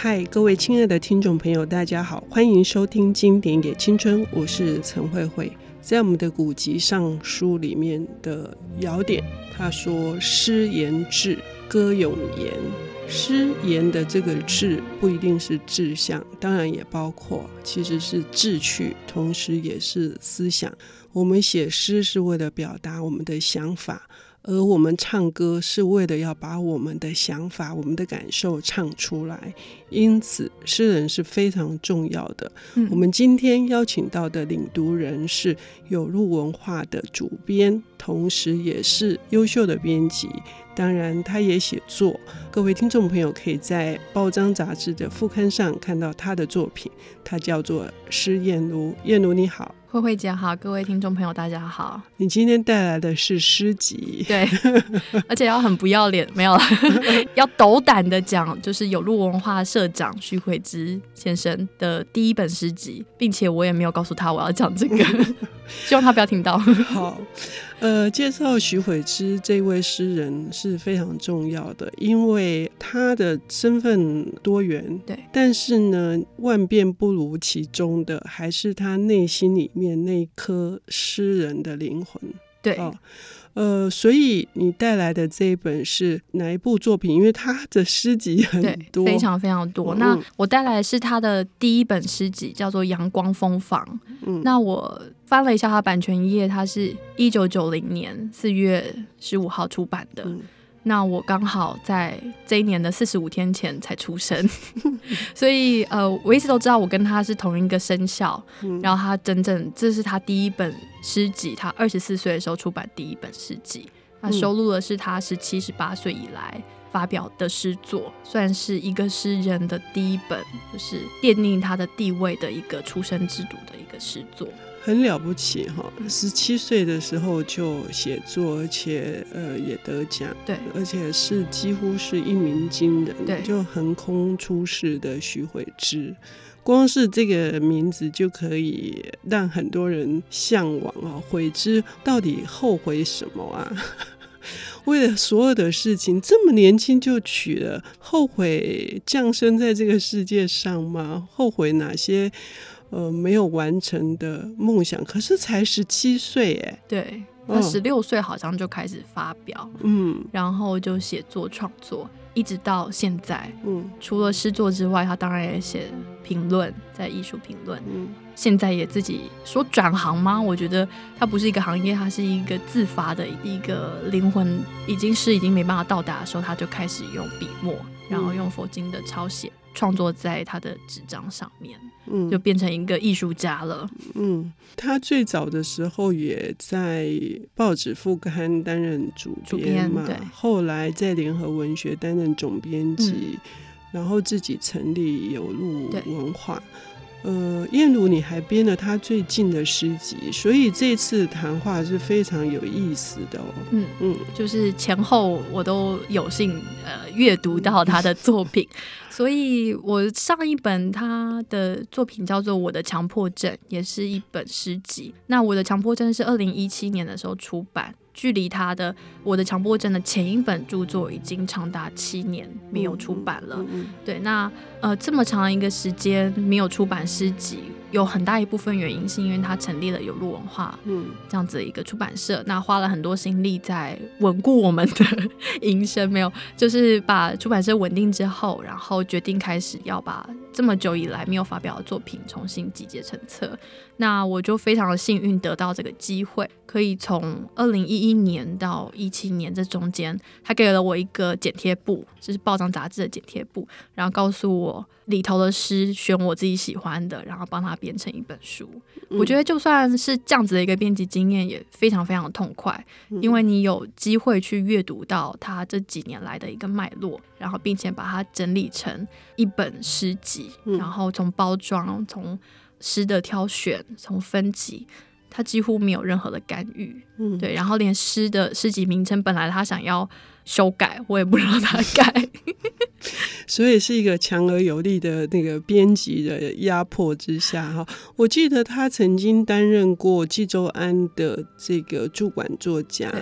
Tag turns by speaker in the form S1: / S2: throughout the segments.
S1: 嗨，各位亲爱的听众朋友，大家好，欢迎收听《经典也青春》，我是陈慧慧。在我们的古籍上书里面的尧典，他说：“诗言志，歌咏言。”诗言的这个志不一定是志向，当然也包括其实是志趣，同时也是思想。我们写诗是为了表达我们的想法。而我们唱歌是为了要把我们的想法、我们的感受唱出来，因此诗人是非常重要的。嗯、我们今天邀请到的领读人是有路文化的主编，同时也是优秀的编辑。当然，他也写作。各位听众朋友可以在报章杂志的副刊上看到他的作品，他叫做施燕如。燕如你好。
S2: 慧慧姐好，各位听众朋友大家好。
S1: 你今天带来的是诗集，
S2: 对，而且要很不要脸，没有了，要斗胆的讲，就是有路文化社长徐慧之先生的第一本诗集，并且我也没有告诉他我要讲这个，希望他不要听到。
S1: 好。呃，介绍徐悔之这位诗人是非常重要的，因为他的身份多元，
S2: 对，
S1: 但是呢，万变不如其中的还是他内心里面那颗诗人的灵魂，
S2: 对。
S1: 哦呃，所以你带来的这一本是哪一部作品？因为他的诗集很多，
S2: 非常非常多。嗯、那我带来的是他的第一本诗集，叫做《阳光蜂房》。嗯，那我翻了一下他版权页，他是一九九零年四月十五号出版的。嗯那我刚好在这一年的四十五天前才出生，所以呃，我一直都知道我跟他是同一个生肖。嗯、然后他真正这是他第一本诗集，他二十四岁的时候出版第一本诗集，他收录的是他十七、十八岁以来发表的诗作，算是一个诗人的第一本，就是奠定他的地位的一个出生之读的一个诗作。
S1: 很了不起哈！十七岁的时候就写作，而且呃也得奖，
S2: 对，
S1: 而且是几乎是一鸣惊人，
S2: 对，
S1: 就横空出世的徐慧之，光是这个名字就可以让很多人向往啊！悔之到底后悔什么啊？为了所有的事情这么年轻就娶了，后悔降生在这个世界上吗？后悔哪些？呃，没有完成的梦想，可是才十七岁哎。
S2: 对，他十六岁好像就开始发表，嗯，然后就写作创作，一直到现在，嗯，除了诗作之外，他当然也写评论，在艺术评论，嗯，现在也自己说转行吗？我觉得他不是一个行业，他是一个自发的一个灵魂，已经是已经没办法到达的时候，他就开始用笔墨，然后用佛经的抄写。创作在他的纸张上面，嗯，就变成一个艺术家了。
S1: 嗯，他最早的时候也在报纸副刊担任主编嘛，后来在联合文学担任总编辑，嗯，然后自己成立有路文化。呃，燕如你还编了他最近的诗集，所以这次谈话是非常有意思的哦。
S2: 嗯嗯，就是前后我都有幸呃阅读到他的作品，所以我上一本他的作品叫做《我的强迫症》，也是一本诗集。那《我的强迫症》是二零一七年的时候出版。距离他的《我的强迫症》的前一本著作已经长达七年没有出版了。嗯嗯嗯、对，那呃这么长一个时间没有出版诗集，有很大一部分原因是因为他成立了有路文化，嗯，这样子的一个出版社，那花了很多心力在稳固我们的 营生，没有，就是把出版社稳定之后，然后决定开始要把这么久以来没有发表的作品重新集结成册。那我就非常的幸运得到这个机会，可以从二零一一年到一七年这中间，他给了我一个剪贴簿，就是报章杂志的剪贴簿，然后告诉我里头的诗选我自己喜欢的，然后帮他编成一本书。嗯、我觉得就算是这样子的一个编辑经验，也非常非常的痛快，因为你有机会去阅读到他这几年来的一个脉络，然后并且把它整理成一本诗集，然后从包装从。诗的挑选，从分级，他几乎没有任何的干预，嗯，对，然后连诗的诗集名称，本来他想要修改，我也不让他改。
S1: 所以是一个强而有力的那个编辑的压迫之下哈。我记得他曾经担任过纪州安的这个驻馆作家。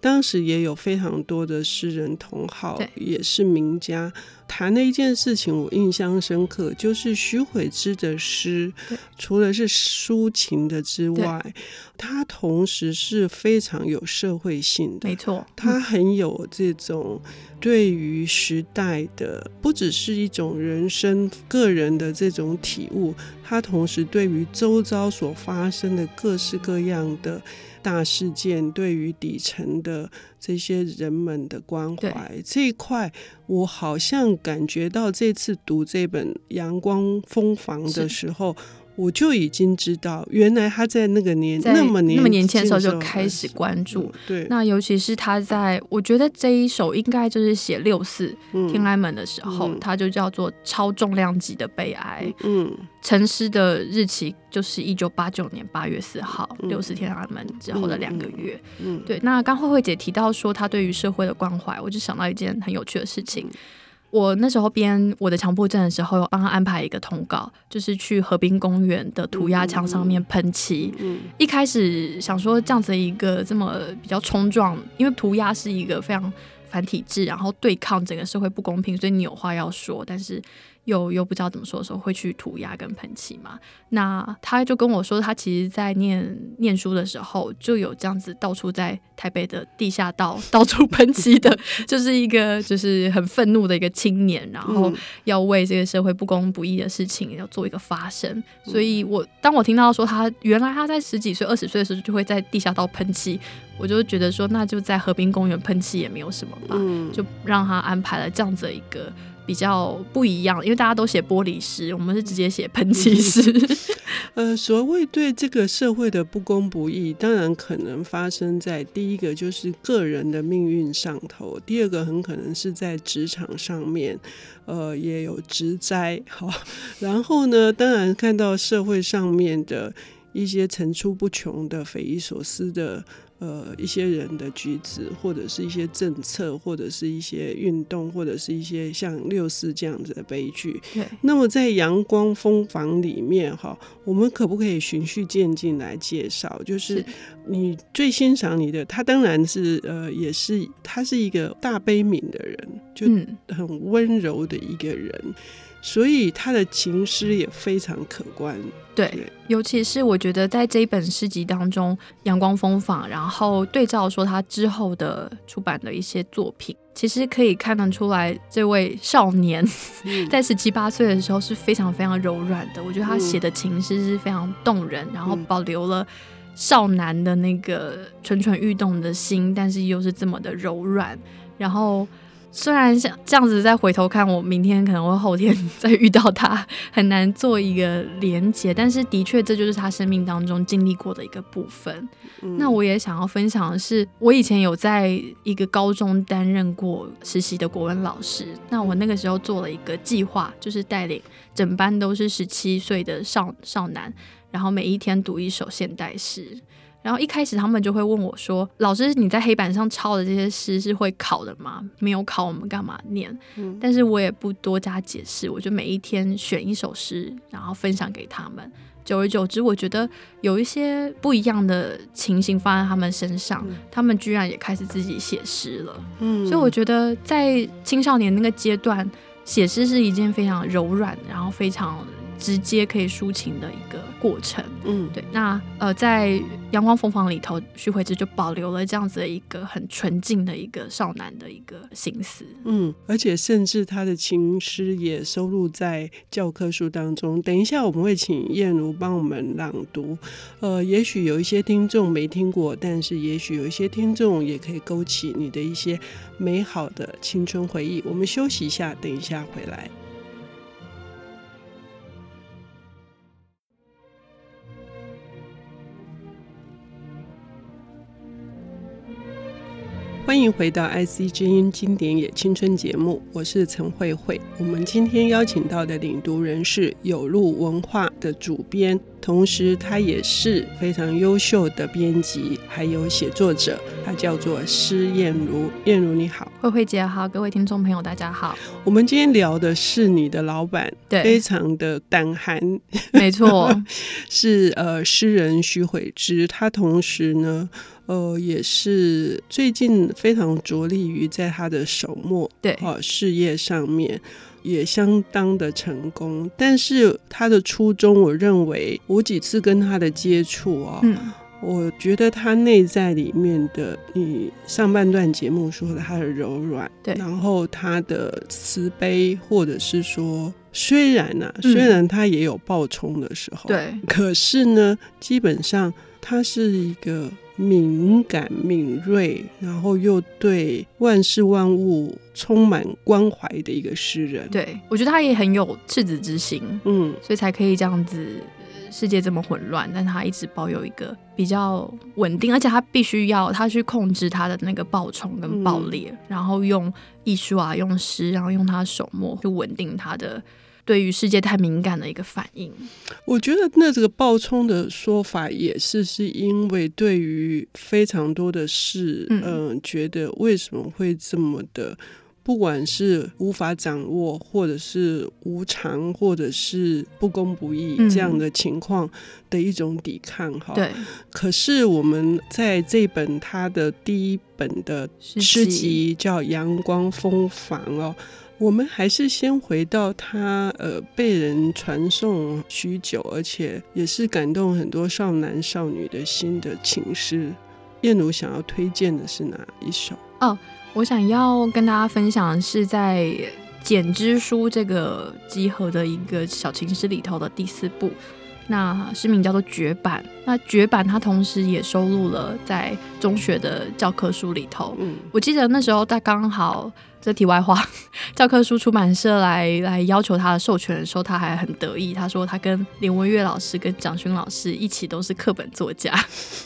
S1: 当时也有非常多的诗人同好，也是名家。谈了一件事情，我印象深刻，就是徐悔之的诗，除了是抒情的之外，他同时是非常有社会性的。
S2: 没错，
S1: 他很有这种对于时代的，不只是一种人生个人的这种体悟，他同时对于周遭所发生的各式各样的。大事件对于底层的这些人们的关怀这一块，我好像感觉到这次读这本《阳光蜂房》的时候。我就已经知道，原来他在那个年那么年
S2: 那么年轻的时候就开始关注。
S1: 嗯、对，
S2: 那尤其是他在，我觉得这一首应该就是写六四天安门的时候，嗯、他就叫做超重量级的悲哀。嗯，成诗的日期就是一九八九年八月四号，六四、嗯、天安门之后的两个月。嗯，嗯对。那刚慧慧姐提到说，她对于社会的关怀，我就想到一件很有趣的事情。我那时候编我的强迫症的时候，有帮他安排一个通告，就是去河滨公园的涂鸦墙上面喷漆。嗯，一开始想说这样子一个这么比较冲撞，因为涂鸦是一个非常反体制，然后对抗整个社会不公平，所以你有话要说，但是。又又不知道怎么说的时候，会去涂鸦跟喷漆嘛？那他就跟我说，他其实，在念念书的时候，就有这样子到处在台北的地下道到处喷漆的，就是一个就是很愤怒的一个青年，然后要为这个社会不公不义的事情要做一个发声。所以我当我听到说他原来他在十几岁、二十岁的时候就会在地下道喷漆，我就觉得说，那就在河滨公园喷漆也没有什么吧，就让他安排了这样子的一个。比较不一样，因为大家都写玻璃诗，我们是直接写喷漆诗。
S1: 呃，所谓对这个社会的不公不义，当然可能发生在第一个就是个人的命运上头，第二个很可能是在职场上面，呃，也有职灾。好，然后呢，当然看到社会上面的一些层出不穷的匪夷所思的。呃，一些人的举止，或者是一些政策，或者是一些运动，或者是一些像六四这样子的悲剧。对。那么在阳光蜂房里面，哈，我们可不可以循序渐进来介绍？就是你最欣赏你的，他当然是呃，也是他是一个大悲悯的人，就很温柔的一个人。嗯所以他的情诗也非常可观，
S2: 对，对，尤其是我觉得在这一本诗集当中，《阳光风房》，然后对照说他之后的出版的一些作品，其实可以看得出来，这位少年 在十七八岁的时候是非常非常柔软的。我觉得他写的情诗是非常动人，然后保留了少男的那个蠢蠢欲动的心，但是又是这么的柔软，然后。虽然像这样子再回头看，我明天可能会后天再遇到他，很难做一个连结。但是的确，这就是他生命当中经历过的一个部分。嗯、那我也想要分享的是，我以前有在一个高中担任过实习的国文老师。那我那个时候做了一个计划，就是带领整班都是十七岁的少少男，然后每一天读一首现代诗。然后一开始他们就会问我说：“老师，你在黑板上抄的这些诗是会考的吗？没有考，我们干嘛念？”嗯，但是我也不多加解释，我就每一天选一首诗，然后分享给他们。久而久之，我觉得有一些不一样的情形发生在他们身上，嗯，他们居然也开始自己写诗了。嗯，所以我觉得在青少年那个阶段，写诗是一件非常柔软，然后非常。直接可以抒情的一个过程，嗯，对。那呃，在阳光凤房里头，徐慧芝就保留了这样子的一个很纯净的一个少男的一个心思，
S1: 嗯，而且甚至他的情诗也收录在教科书当中。等一下我们会请燕如帮我们朗读，呃，也许有一些听众没听过，但是也许有一些听众也可以勾起你的一些美好的青春回忆。我们休息一下，等一下回来。欢迎回到 IC 之音经典也青春节目，我是陈慧慧。我们今天邀请到的领读人是有路文化的主编，同时他也是非常优秀的编辑，还有写作者，他叫做施燕如。燕如你好，
S2: 慧慧姐好，各位听众朋友大家好。
S1: 我们今天聊的是你的老板，
S2: 对，
S1: 非常的胆寒，
S2: 没错，
S1: 是呃诗人徐悔之，他同时呢。呃，也是最近非常着力于在他的手墨
S2: 对
S1: 啊事业上面，也相当的成功。但是他的初衷，我认为我几次跟他的接触啊，嗯，我觉得他内在里面的，你上半段节目说的他的柔软，
S2: 对，
S1: 然后他的慈悲，或者是说，虽然呢、啊，虽然他也有暴冲的时候，
S2: 对，
S1: 可是呢，基本上他是一个。敏感、敏锐，然后又对万事万物充满关怀的一个诗人。
S2: 对，我觉得他也很有赤子之心，嗯，所以才可以这样子。世界这么混乱，但他一直保有一个比较稳定，而且他必须要他去控制他的那个暴冲跟暴烈，嗯，然后用艺术啊，用诗，然后用他的手墨去稳定他的。对于世界太敏感的一个反应，
S1: 我觉得那这个暴冲的说法也是是因为对于非常多的事，嗯、呃，觉得为什么会这么的，不管是无法掌握，或者是无常，或者是不公不义这样的情况的一种抵抗哈、嗯。
S2: 对。
S1: 可是我们在这本他的第一本的诗集叫《阳光风房》哦。我们还是先回到他，呃，被人传颂许久，而且也是感动很多少男少女的心的情诗。燕如想要推荐的是哪一首？
S2: 哦，我想要跟大家分享的是在《简之书》这个集合的一个小情诗里头的第四部。那诗名叫做《绝版》。那《绝版》它同时也收录了在中学的教科书里头。嗯，我记得那时候他刚好。这题外话，教科书出版社来来要求他的授权的时候，他还很得意。他说他跟林文月老师跟蒋勋老师一起都是课本作家，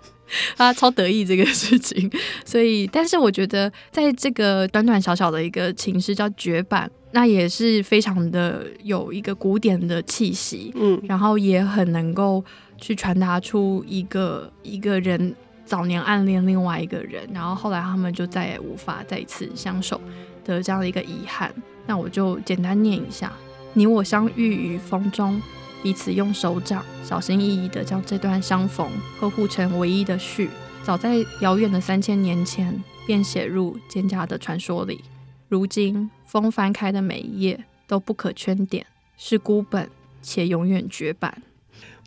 S2: 他超得意这个事情。所以，但是我觉得在这个短短小小的一个情诗叫《绝版》，那也是非常的有一个古典的气息，嗯，然后也很能够去传达出一个一个人早年暗恋另外一个人，然后后来他们就再也无法再次相守。的这样的一个遗憾，那我就简单念一下：你我相遇于风中，彼此用手掌小心翼翼地将这段相逢呵护成唯一的序。早在遥远的三千年前，便写入蒹葭的传说里。如今风翻开的每一页都不可圈点，是孤本且永远绝版。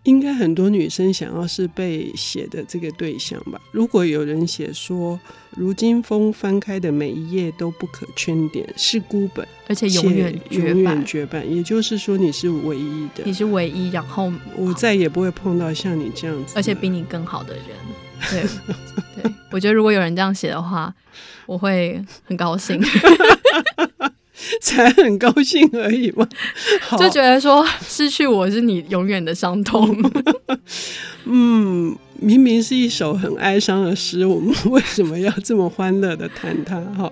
S1: 应该很多女生想要是被写的这个对象吧？如果有人写说，如今风翻开的每一页都不可圈点，是孤本，
S2: 而且永远绝版，
S1: 永远绝版。也就是说，你是唯一的，
S2: 你是唯一，然后
S1: 我再也不会碰到像你这样子，
S2: 而且比你更好的人。对，对，我觉得如果有人这样写的话，我会很高兴。
S1: 才很高兴而已嘛，
S2: 就觉得说失去我是你永远的伤痛。
S1: 嗯，明明是一首很哀伤的诗，我们为什么要这么欢乐的谈它？哈，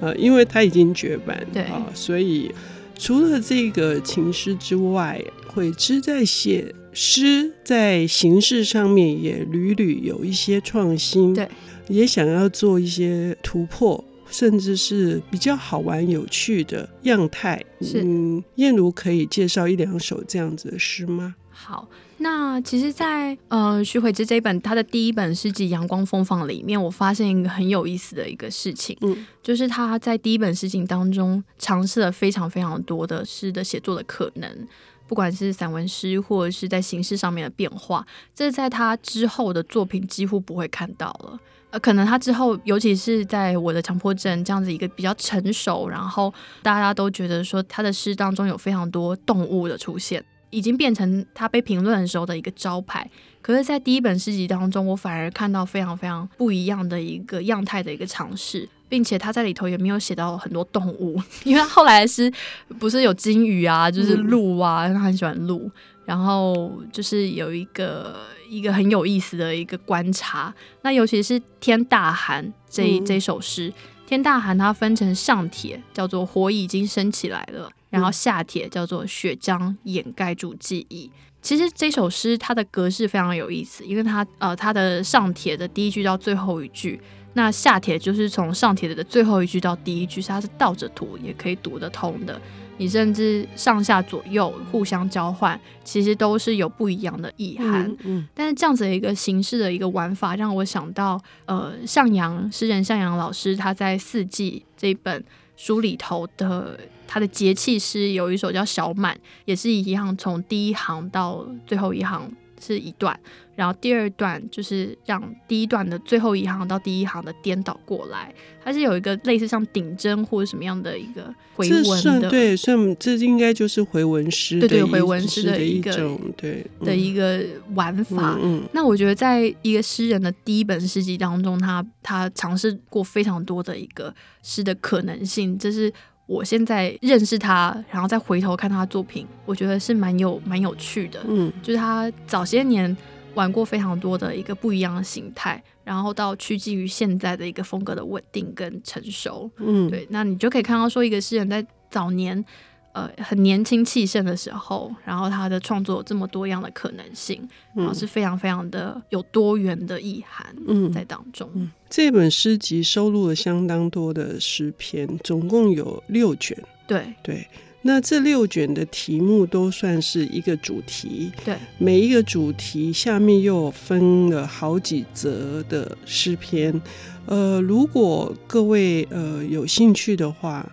S1: 呃，因为它已经绝版，
S2: 对
S1: 啊，所以除了这个情诗之外，悔之在写诗，在形式上面也屡屡有一些创新，
S2: 对，
S1: 也想要做一些突破。甚至是比较好玩、有趣的样态。是，嗯，燕如可以介绍一两首这样子的诗吗？
S2: 好，那其实在，在呃徐慧芝这一本他的第一本诗集《阳光风房》里面，我发现一个很有意思的一个事情，嗯，就是他在第一本诗集当中尝试了非常非常多的诗的写作的可能，不管是散文诗或者是在形式上面的变化，这是在他之后的作品几乎不会看到了。呃，可能他之后，尤其是在我的强迫症这样子一个比较成熟，然后大家都觉得说他的诗当中有非常多动物的出现，已经变成他被评论的时候的一个招牌。可是，在第一本诗集当中，我反而看到非常非常不一样的一个样态的一个尝试，并且他在里头也没有写到很多动物，因为他后来是不是有金鱼啊，就是鹿啊，他很喜欢鹿。然后就是有一个一个很有意思的一个观察，那尤其是《天大寒》这一这首诗，《天大寒》它分成上帖叫做“火已经升起来了”，然后下帖叫做“雪将掩盖住记忆”。其实这首诗它的格式非常有意思，因为它呃它的上帖的第一句到最后一句，那下帖就是从上帖的最后一句到第一句，它是倒着读也可以读得通的。你甚至上下左右互相交换，其实都是有不一样的意涵。嗯嗯、但是这样子的一个形式的一个玩法，让我想到，呃，向阳诗人向阳老师他在《四季》这本书里头的他的节气诗，有一首叫《小满》，也是一样，从第一行到最后一行是一段。然后第二段就是让第一段的最后一行到第一行的颠倒过来，它是有一个类似像顶针或者什么样的一个回文的，
S1: 这算对，算这应该就是回文诗，
S2: 对对，回文诗的一个
S1: 对、嗯、
S2: 的一个玩法。嗯，那我觉得在一个诗人的第一本诗集当中，他他尝试过非常多的一个诗的可能性，这是我现在认识他，然后再回头看他的作品，我觉得是蛮有蛮有趣的。嗯，就是他早些年。玩过非常多的一个不一样的形态，然后到趋近于现在的一个风格的稳定跟成熟，嗯，对，那你就可以看到说，一个诗人在早年，呃，很年轻气盛的时候，然后他的创作有这么多样的可能性，然后是非常非常的有多元的意涵，嗯，在当中。嗯嗯，
S1: 这本诗集收录了相当多的诗篇，总共有六卷，
S2: 对。
S1: 对。那这六卷的题目都算是一个主题，
S2: 对，
S1: 每一个主题下面又分了好几则的诗篇。呃，如果各位呃有兴趣的话，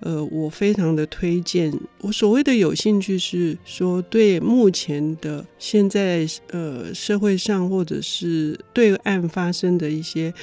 S1: 呃，我非常的推荐。我所谓的有兴趣是说，对目前的现在呃社会上或者是对岸发生的一些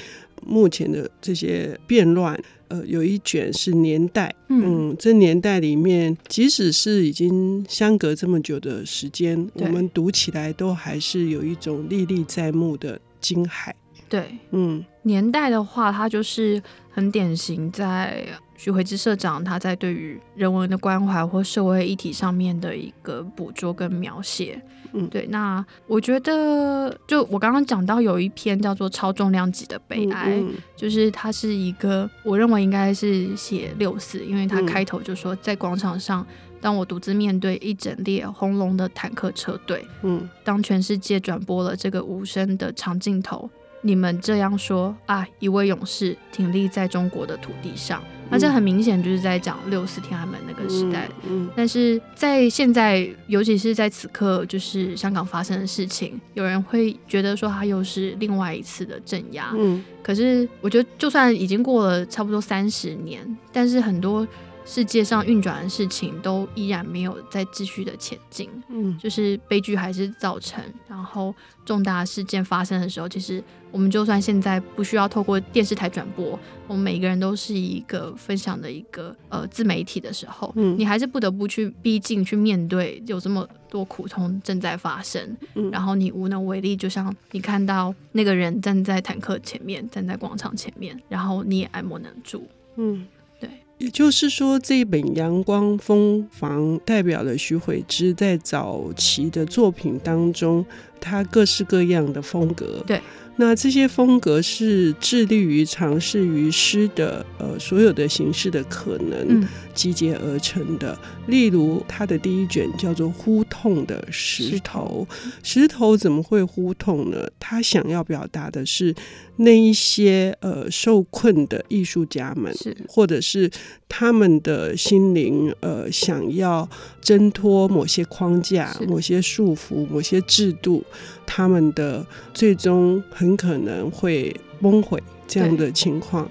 S1: 目前的这些变乱。呃，有一卷是年代，嗯，嗯，这年代里面，即使是已经相隔这么久的时间，我们读起来都还是有一种历历在目的惊骇。
S2: 对，嗯，年代的话，它就是很典型，在许悔之社长他在对于人文的关怀或社会议题上面的一个捕捉跟描写。嗯，对，那我觉得，就我刚刚讲到有一篇叫做《超重量级的悲哀》，嗯嗯、就是它是一个，我认为应该是写六四，因为它开头就说，在广场上，当我独自面对一整列轰隆的坦克车队，嗯，当全世界转播了这个无声的长镜头。你们这样说啊，一位勇士挺立在中国的土地上，那这很明显就是在讲六四天安门那个时代。嗯，嗯，但是在现在，尤其是在此刻，就是香港发生的事情，有人会觉得说它又是另外一次的镇压。嗯，可是我觉得，就算已经过了差不多三十年，但是很多。世界上运转的事情都依然没有再继续的前进，嗯，就是悲剧还是造成，然后重大事件发生的时候，其实我们就算现在不需要透过电视台转播，我们每个人都是一个分享的一个呃自媒体的时候，嗯，你还是不得不去逼近去面对有这么多苦痛正在发生，嗯，然后你无能为力，就像你看到那个人站在坦克前面，站在广场前面，然后你也爱莫能助，嗯。
S1: 也就是说，这一本《阳光蜂房》代表了徐慧芝在早期的作品当中，他各式各样的风格。
S2: 对。
S1: 那这些风格是致力于尝试于诗的呃所有的形式的可能集结而成的。嗯、例如，他的第一卷叫做《呼痛的石头》，石头怎么会呼痛呢？他想要表达的是那一些呃受困的艺术家们，或者是他们的心灵呃想要挣脱某些框架、某些束缚、某些制度，他们的最终。很可能会崩毁这样的情况，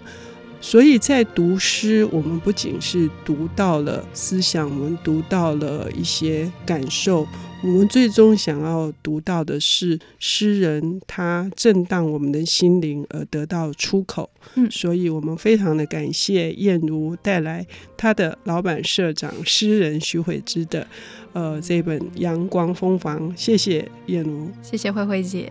S1: 所以在读诗，我们不仅是读到了思想，我们读到了一些感受，我们最终想要读到的是诗人他震荡我们的心灵而得到出口。嗯，所以我们非常的感谢燕如带来他的老板社长诗人徐慧芝的呃这本《阳光蜂房》。谢谢燕如，
S2: 谢谢慧慧姐。